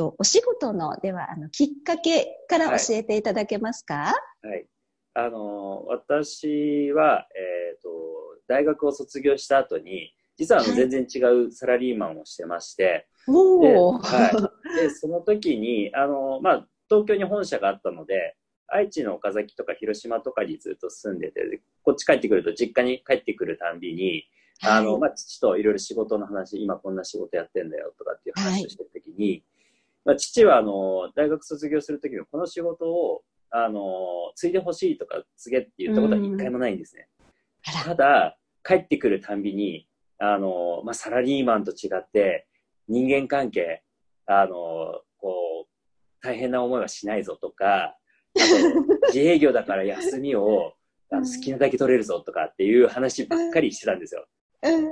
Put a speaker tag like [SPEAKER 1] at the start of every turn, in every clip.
[SPEAKER 1] お仕事の、では、あの、きっかけから教えていただけますか？
[SPEAKER 2] はい。あの、私は、えっ、ー、と、大学を卒業した後に、実はあの全然違うサラリーマンをしてまして、
[SPEAKER 1] お
[SPEAKER 2] はい、でその時にあの、まあ、東京に本社があったので愛知の岡崎とか広島とかにずっと住んでてこっち帰ってくると実家に帰ってくるたんびに、はい、あのまあ、父といろいろ仕事の話今こんな仕事やってんだよとかっていう話をしてる時に、はい、まあ、父はあの大学卒業する時のこの仕事をあの継いでほしいとか継げって言ったことは一回もないんですね。ただ帰ってくるたんびにあの、まあ、サラリーマンと違って、人間関係、あの、こう、大変な思いはしないぞとか、あと、自営業だから休みをあの好きなだけ取れるぞとかっていう話ばっかりしてたんですよ。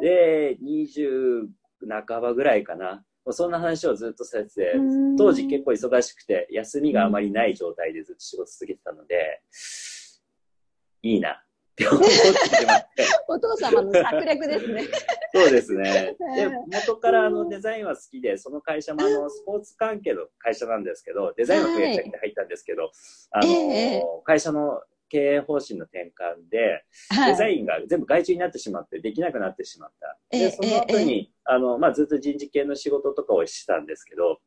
[SPEAKER 2] で、20半ばぐらいかな。そんな話をずっとされてて、当時結構忙しくて、休みがあまりない状態でずっと仕事続けてたので、いいな。って思ってしまって。
[SPEAKER 1] お父様の策略ですね。
[SPEAKER 2] そうですね。で、元からあのデザインは好きで、その会社もあのスポーツ関係の会社なんですけど、デザインのプロジェクト入ったんですけど、あの、会社の経営方針の転換で、デザインが全部外注になってしまって、できなくなってしまった。で、その後に、あの、まあ、ずっと人事系の仕事とかをしてたんですけど、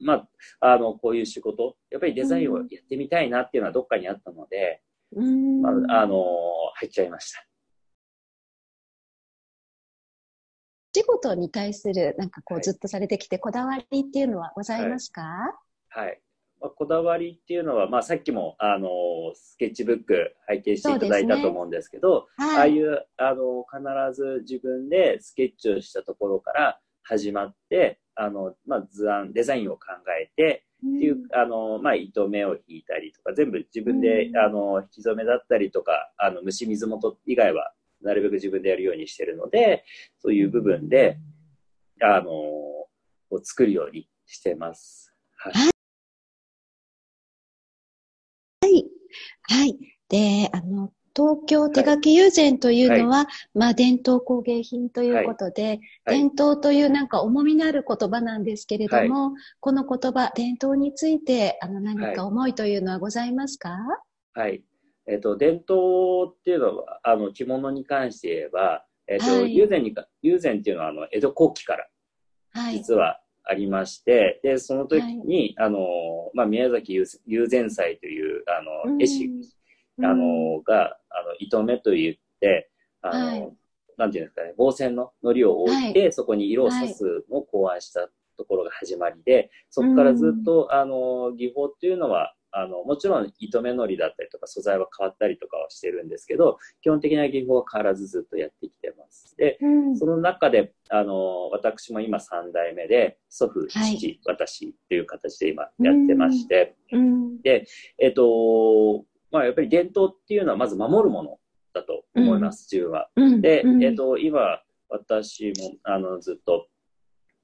[SPEAKER 2] まあ、あの、こういう仕事、やっぱりデザインをやってみたいなっていうのはどっかにあったので、まあ、あの、入っちゃいました。
[SPEAKER 1] 仕事に対する、なんかこう、ずっとされてきて、こだわりっていうのはございますか？
[SPEAKER 2] はい。はい、まあ、こだわりっていうのは、まあ、さっきも、あの、スケッチブック拝見していただいたと思うんですけど、ねはい、ああいう、あの、必ず自分でスケッチをしたところから始まって、あの、まあ、図案、デザインを考えて、っていう、あの、まあ、糸目を引いたりとか、全部自分で、あの、引き染めだったりとか、あの、虫水元以外は、なるべく自分でやるようにしてるので、そういう部分で、あの、を作るようにしてます。
[SPEAKER 1] はい。はい。はい。で、あの、東京手書き友禅というのは、はい、まあ伝統工芸品ということで、はい、伝統というなんか重みのある言葉なんですけれども、はい、この言葉、伝統についてあの何か思いというのはございますか？
[SPEAKER 2] はい。えっ、ー、と、伝統っていうのは、あの、着物に関して言えば、えっ、ー、と、友禅にか、友禅っていうのは、あの、江戸後期から、実はありまして、で、その時に、あの、まあ、宮崎友禅祭という、あの、絵師、あの、が、あの、糸目と言って、あの、はい、なんていうんですかね、防線の糊を置いて、はい、そこに色を刺すのを考案したところが始まりで、そこからずっと、あの、技法っていうのは、あの、もちろん糸目のりだったりとか素材は変わったりとかはしてるんですけど、基本的な技法は変わらずずっとやってきてます。で、うん、その中で、あの、私も今3代目で、祖父、父、はい、私っていう形で今やってまして、うん、で、えっ、と、まあ、やっぱり伝統っていうのはまず守るものだと思います、自分は。で、えっ、と、今、私も、あの、ずっと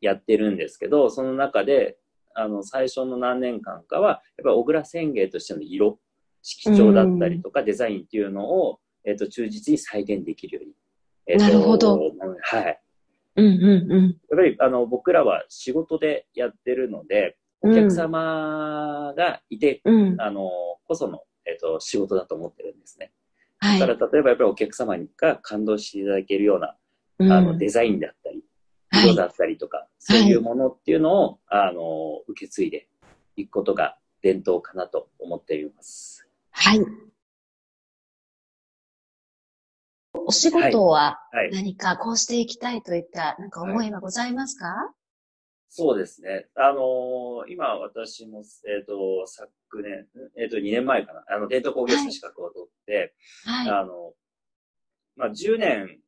[SPEAKER 2] やってるんですけど、その中で、あの、最初の何年間かは、やっぱり小倉宣言としての色、色調だったりとか、デザインっていうのを、えっ、と、忠実に再現できるように。
[SPEAKER 1] えー、なるほど。
[SPEAKER 2] はい。
[SPEAKER 1] うんうんうん。やっ
[SPEAKER 2] ぱり、あの、僕らは仕事でやってるので、お客様がいて、うん、あの、こそのえっ、ー、と、仕事だと思ってるんですね。はい。だから、例えばやっぱりお客様が感動していただけるような、うん、あの、デザインだったり、色だったりとか、はい、そういうものっていうのを、あの、受け継いでいくことが伝統かなと思っています。
[SPEAKER 1] はい。お仕事は何かこうしていきたいといったなんか思いはございますか、はい
[SPEAKER 2] そうですね。あのー、今私も、えっ、ー、と、昨年、えっ、ー、と、2年前かな、あの、伝統工芸士の資格を取って、はい、あの、まあ、10年、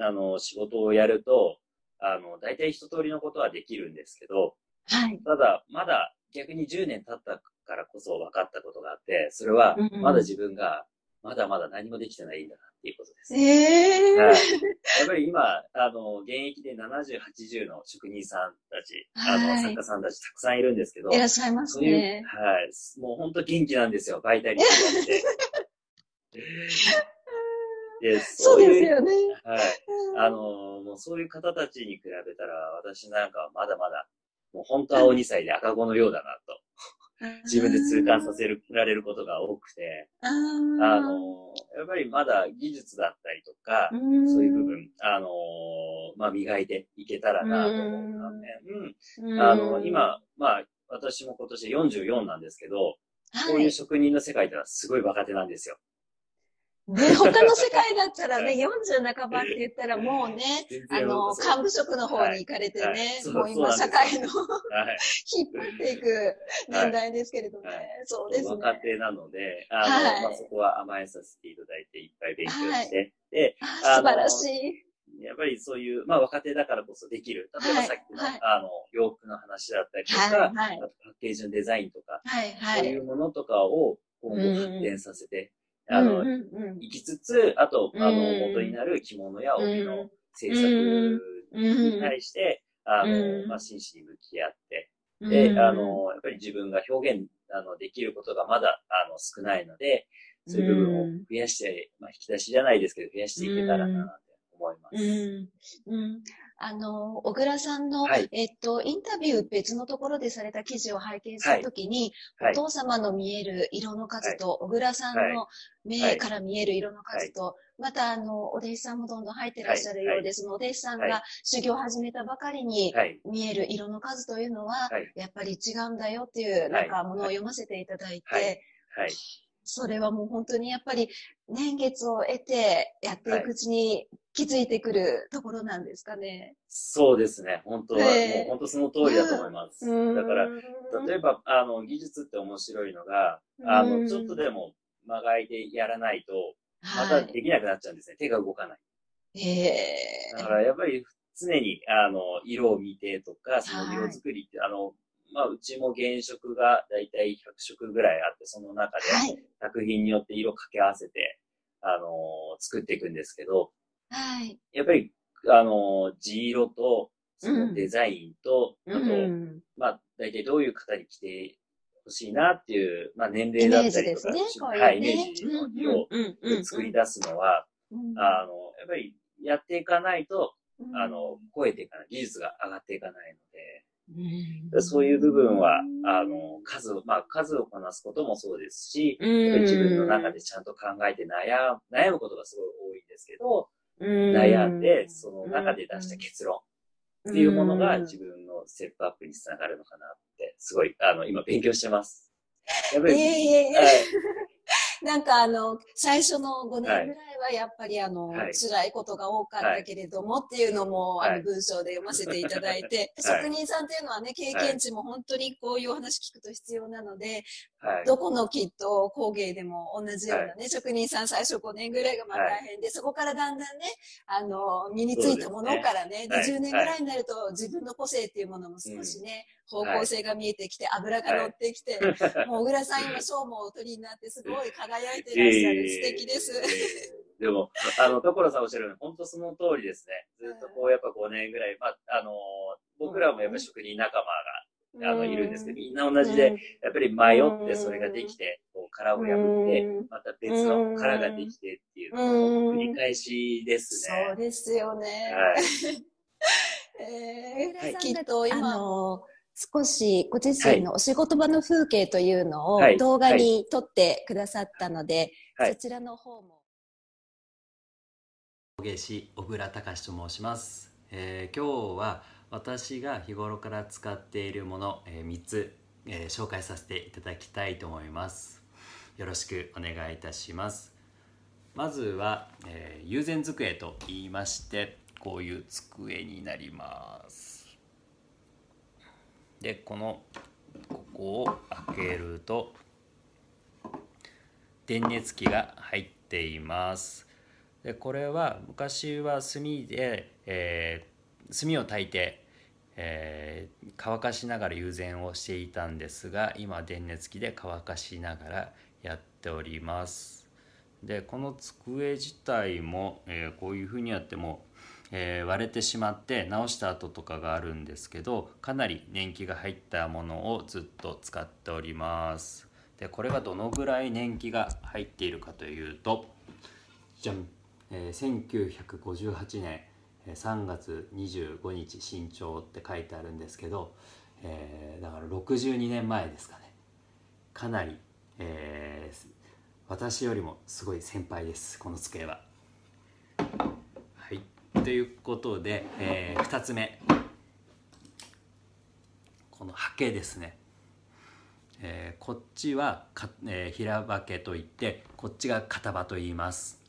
[SPEAKER 2] あの、仕事をやると、あの、大体一通りのことはできるんですけど、はい。ただ、まだ逆に10年経ったからこそ分かったことがあって、それは、まだ自分がまだまだ何もできてないんだなっていうことです。
[SPEAKER 1] ええーはい、やっ
[SPEAKER 2] ぱり今、あの、現役で70、80の職人さんたち、あの、作家さんたちたくさんいるんですけど、
[SPEAKER 1] いらっしゃいますね。
[SPEAKER 2] ううはい。もう本当元気なんですよ、バイタリティ
[SPEAKER 1] で。そうですよね。
[SPEAKER 2] はい。あの、そういう方たちに比べたら、私なんかはまだまだ、もう本当はお2歳で赤子のようだなと。自分で痛感させられることが多くて、あの、やっぱりまだ技術だったりとか、そういう部分、あの、まあ、磨いていけたらなと思う反面、あの、今、まあ、私も今年44なんですけど、こういう職人の世界ではすごい若手なんですよ。
[SPEAKER 1] ね、他の世界だったらね、40半ばって言ったらもうね、あの、幹部職の方に行かれてね、はい。はい、もう今社会の、はい、引っ張っていく年代ですけれどもね、そうですね。
[SPEAKER 2] 若手なので、あの、まあ、そこは甘えさせていただいて、いっぱい勉強して、で、
[SPEAKER 1] 素晴らしい。
[SPEAKER 2] やっぱりそういう、まあ若手だからこそできる。例えばさっきの、あの、洋服の話だったりとか、はい、あとパッケージのデザインとか、はいはい、そういうものとかを今後発展させて、あの、うんうんうん、行きつつ、あと、あの、元になる着物や帯の制作に対して、あの、まあ、真摯に向き合って、で、あの、やっぱり自分が表現、あの、できることがまだ、あの、少ないので、そういう部分を増やして、まあ、引き出しじゃないですけど、増やしていけたらな、って思います。
[SPEAKER 1] うん。うん。あの、小倉さんの、はい、えっと、インタビュー別のところでされた記事を拝見したときに、はい、お父様の見える色の数と、小倉さんの目から見える色の数と、また、あの、お弟子さんもどんどん入ってらっしゃるようです。の、お弟子さんが修行を始めたばかりに見える色の数というのは、やっぱり違うんだよっていう、なんかものを読ませていただいて、それはもう本当にやっぱり年月を得てやっていくうちに気づいてくるところなんですかね。
[SPEAKER 2] そうですね。本当は、えー、もう本当その通りだと思います。うん、だから、例えば、あの、技術って面白いのが、あの、ちょっとでも間がいでやらないと、またできなくなっちゃうんですね。はい、手が動かない。えー、だからやっぱり常に、あの、色を見てとか、その色作りって、はい、あの、まあ、うちも原色がだいたい100色ぐらいあって、その中で作品によって色掛け合わせて、あの作っていくんですけど、はい。やっぱり、あの地色と、そのデザインと、うん、あと、うん、まあ、大体どういう方に着てほしいなっていう、まあ、年齢だったりとか、ね、はい、イメージを作り出すのは、あの、やっぱりやっていかないと、あの、超えていかない、技術が上がっていかないので、そういう部分は、あの、数を、まあ、数をこなすこともそうですし、自分の中でちゃんと考えて悩悩むことがすごい多いんですけど、悩んで、その中で出した結論っていうものが自分のステップアップにつながるのかなって、すごい、あの、今勉強してます。
[SPEAKER 1] やっぱり、いえいえいえ。はい なんかあの、最初の5年ぐらいはやっぱりあの、はい、辛いことが多かったけれどもっていうのも、あの文章で読ませていただいて、職人さんっていうのはね、経験値も本当にこういうお話聞くと必要なので、どこのきっと工芸でも同じようなね、職人さん最初5年ぐらいがまあ大変で、そこからだんだんね、あの、身についたものからね、で、10年ぐらいになると自分の個性っていうものも少しね、方向性が見えてきて、油が乗ってきて、もう小倉さん今賞もお取りになってすごい輝いてらっしゃる。素敵です。
[SPEAKER 2] でも、あの、所さんおっしゃるように、本当その通りですね。ずっとこう、やっぱ5年ぐらい、まあ、あの、僕らもやっぱ職人仲間が、あの、いるんですけど、みんな同じで、やっぱり迷ってそれができて、こう、殻を破って、また別の殻ができてっていうのを繰り返しです
[SPEAKER 1] ね。そうですよね。はい。えー、きっと今、あの少しご自身のお仕事場の風景というのを動画に撮ってくださったので、はい、そちらの方も。
[SPEAKER 3] 工芸師小倉隆と申します、えー、今日は私が日頃から使っているもの、えー、3つ、えー、紹介させていただきたいと思います。よろしくお願いいたします。まずは、えー、友禅机と言いましてこういう机になりますでこのここを開けると電熱器が入っています。でこれは昔は炭で、えー、炭を焚いて、えー、乾かしながら友禅をしていたんですが今電熱器で乾かしながらやっております。でこの机自体も、えー、こういうふうにやってもえー、割れてしまって直した後とかがあるんですけどかなり年季が入ったものをずっと使っております。でこれがどのぐらい年季が入っているかというとじゃん、えー、1958年3月25日新潮って書いてあるんですけど、えー、だから62年前ですかね。かなり、えー、私よりもすごい先輩ですこの机は。ということで、えー、2つ目。このハケですね。えー、こっちはか、えー、平場家といってこっちが片場と言います。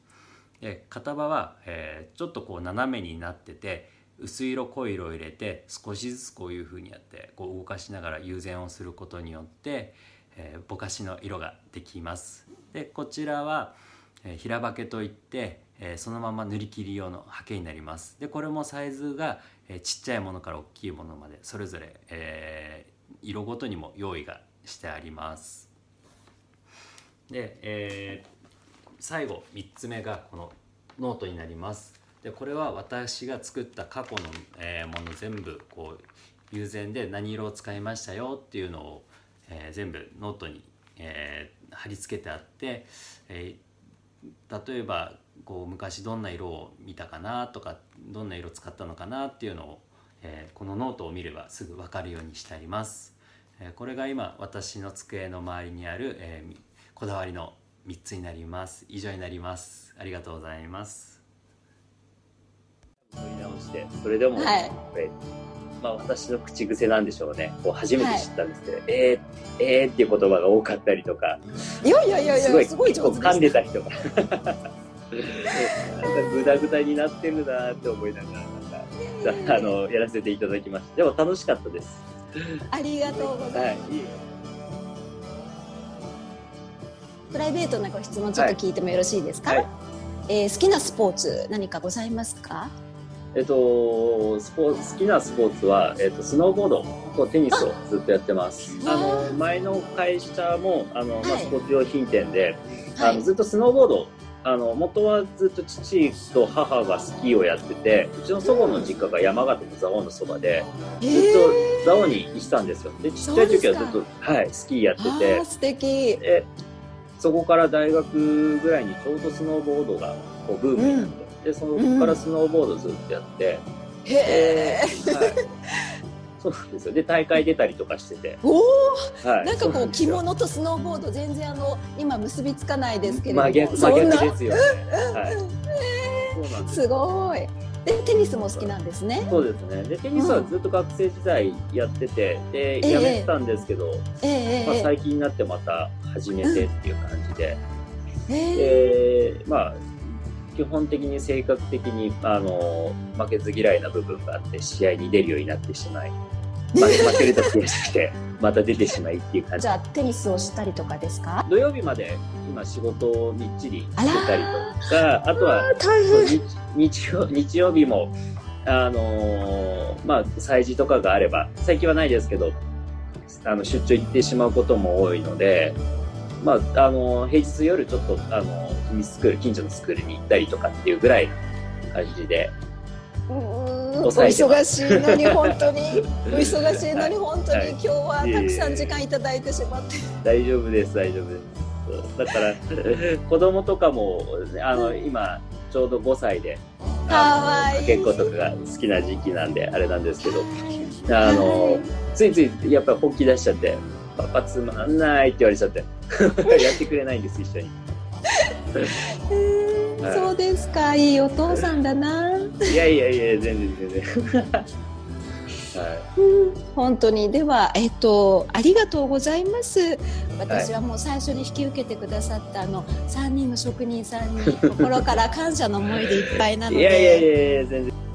[SPEAKER 3] で片場は、えー、ちょっとこう斜めになってて薄い色濃い色を入れて少しずつこういう風にやってこう動かしながら友禅をすることによって、えぼかしの色ができます。でこちらは、え平ばけといって、えそのまま塗り切り用の刷毛になります。でこれもサイズが、えちっちゃいものから大きいものまでそれぞれ、え色ごとにも用意がしてあります。で、えー、最後3つ目がこのノートになります。でこれは私が作った過去の、えー、もの全部こう友禅で何色を使いましたよっていうのを、えー、全部ノートに、えー、貼り付けてあって、えー、例えばこう昔どんな色を見たかなとかどんな色使ったのかなっていうのを、えー、このノートを見ればすぐ分かるようにしてあります。えー、これが今私の机の周りにある、えー、こだわりの3つになります。以上になります。ありがとうございます。
[SPEAKER 2] 取り直してそれでも、はい、まあ、私の口癖なんでしょうねこう初めて知ったんですけど「はい、えー、えー」っていう言葉が多かったりとか
[SPEAKER 1] いやいやいやいやすごい
[SPEAKER 2] 結構噛んでたりとかなんかグダグダになってるなって思いながらなんかあのやらせていただきました。でも楽しかったです。
[SPEAKER 1] ありがとうございます、はい、プライベートなご質問ちょっと聞いてもよろしいですか、はい、えー、好きなスポーツ何かございますか？
[SPEAKER 2] えっと、スポ好きなスポーツは、えっと、スノーボードとテニスをずっとやってます。あの前の会社もあの、まあ、スポーツ用品店で、はい、あのずっとスノーボードあの元はずっと父と母がスキーをやっててうちの祖母の実家が山形の蔵王のそばでずっと蔵王に行ってたんですよ。でちっちゃい時はずっと、はい、スキーやってて。
[SPEAKER 1] 素敵。
[SPEAKER 2] でそこから大学ぐらいにちょうどスノーボードがこうブームになって。うん。でそこからスノーボードずっとやって、
[SPEAKER 1] うん、へえ、
[SPEAKER 2] はい、そうなんですよ。で大会出たりとかしてて。
[SPEAKER 1] おお、はい、なんかこう着物とスノーボード全然あの今結びつかないですけれども。
[SPEAKER 2] 真逆真逆ですよね、はい、
[SPEAKER 1] すすごい。でテニスも好きなんですね。
[SPEAKER 2] そうですね。でテニスはずっと学生時代やってて、うん、でやめてたんですけど、えー、まあ、最近になってまた始めてっていう感じで、うん、え。ー、まあ基本的に性格的にあの負けず嫌いな部分があって試合に出るようになってしまい、まあ、負けると悔しくてまた出てしまいっていう感じ。
[SPEAKER 1] じゃあテニスをしたりとかですか？
[SPEAKER 2] 土曜日まで今仕事をみっちりしてたりとかあとは日曜日曜日もあのー、まあ催事とかがあれば最近はないですけどあの出張行ってしまうことも多いのでまあ、あの平日夜ちょっとあの秘密スクール近所のスクールに行ったりとかっていうぐらいの感じで。
[SPEAKER 1] お忙しいのに 本当に。お忙しいのに本当に、はい、今日はたくさん時間いただいてしまって、
[SPEAKER 2] 大丈夫です大丈夫です。だから 子供とかもあの今ちょうど5歳で結構とかが好きな時期なんであれなんですけどあのついついやっぱり本気出しちゃってパパつまんないって言われちゃって やってくれないんです一緒に。
[SPEAKER 1] えーはい、そうですか。い。いお父さんだな。
[SPEAKER 2] いやいやいや全然全然。
[SPEAKER 1] はい、うん、本当に。では、えっと、ありがとうございます。私はもう最初に引き受けてくださった、あの3人の職人さんに心から感謝の思いでいっぱいなので。
[SPEAKER 2] いやいやいや全然